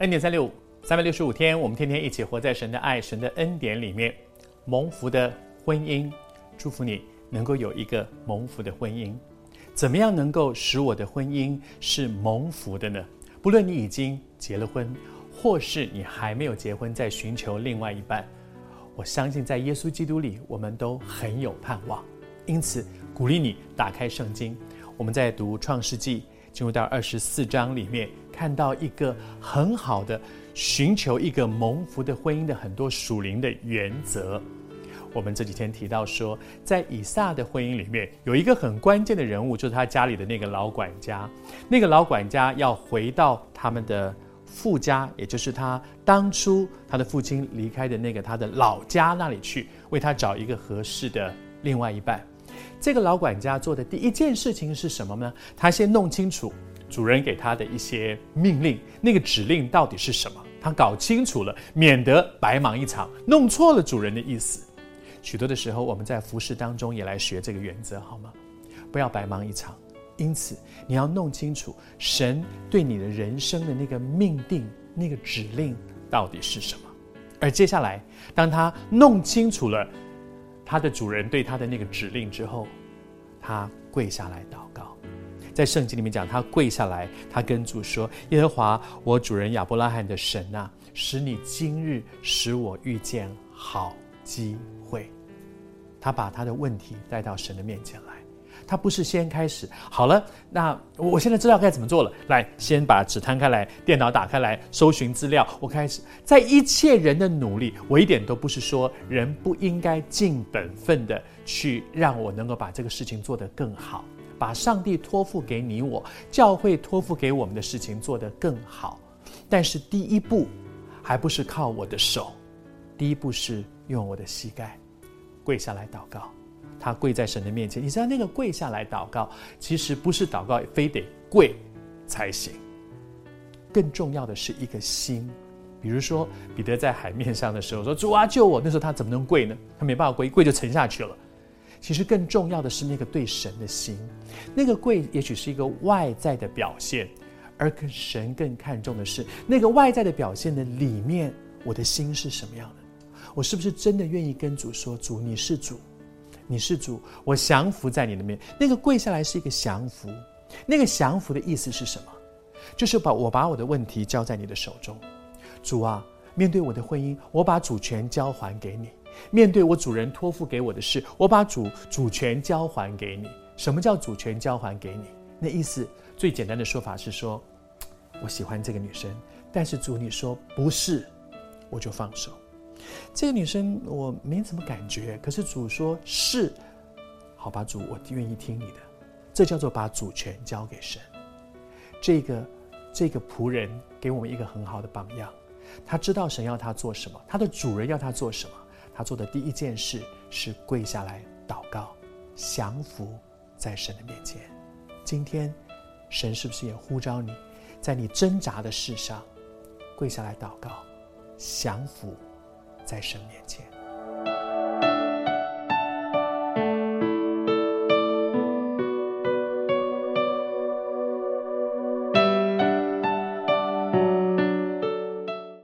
恩典三六五，三百六十五天，我们天天一起活在神的爱、神的恩典里面。蒙福的婚姻，祝福你能够有一个蒙福的婚姻。怎么样能够使我的婚姻是蒙福的呢？不论你已经结了婚，或是你还没有结婚，在寻求另外一半，我相信在耶稣基督里，我们都很有盼望。因此，鼓励你打开圣经，我们在读创世纪。进入到二十四章里面，看到一个很好的寻求一个蒙福的婚姻的很多属灵的原则。我们这几天提到说，在以撒的婚姻里面，有一个很关键的人物，就是他家里的那个老管家。那个老管家要回到他们的父家，也就是他当初他的父亲离开的那个他的老家那里去，为他找一个合适的另外一半。这个老管家做的第一件事情是什么呢？他先弄清楚主人给他的一些命令，那个指令到底是什么？他搞清楚了，免得白忙一场，弄错了主人的意思。许多的时候，我们在服事当中也来学这个原则，好吗？不要白忙一场。因此，你要弄清楚神对你的人生的那个命定、那个指令到底是什么。而接下来，当他弄清楚了。他的主人对他的那个指令之后，他跪下来道。在圣经里面讲，他跪下来，他跟主说：“耶和华，我主人亚伯拉罕的神啊，使你今日使我遇见好机会。”他把他的问题带到神的面前来。他不是先开始好了，那我现在知道该怎么做了。来，先把纸摊开来，电脑打开来，搜寻资料。我开始在一切人的努力，我一点都不是说人不应该尽本分的去让我能够把这个事情做得更好，把上帝托付给你我，教会托付给我们的事情做得更好。但是第一步还不是靠我的手，第一步是用我的膝盖跪下来祷告。他跪在神的面前，你知道那个跪下来祷告，其实不是祷告非得跪才行。更重要的是一个心，比如说彼得在海面上的时候说：“主啊，救我！”那时候他怎么能跪呢？他没办法跪，一跪就沉下去了。其实更重要的是那个对神的心，那个跪也许是一个外在的表现，而跟神更看重的是那个外在的表现的里面，我的心是什么样的？我是不是真的愿意跟主说：“主，你是主。”你是主，我降服在你的面。那个跪下来是一个降服，那个降服的意思是什么？就是把我把我的问题交在你的手中，主啊，面对我的婚姻，我把主权交还给你；面对我主人托付给我的事，我把主主权交还给你。什么叫主权交还给你？那意思最简单的说法是说，我喜欢这个女生，但是主你说不是，我就放手。这个女生我没什么感觉，可是主说是，好吧，主，我愿意听你的，这叫做把主权交给神。这个这个仆人给我们一个很好的榜样，他知道神要他做什么，他的主人要他做什么，他做的第一件事是跪下来祷告，降服在神的面前。今天神是不是也呼召你，在你挣扎的事上跪下来祷告，降服？在神面前。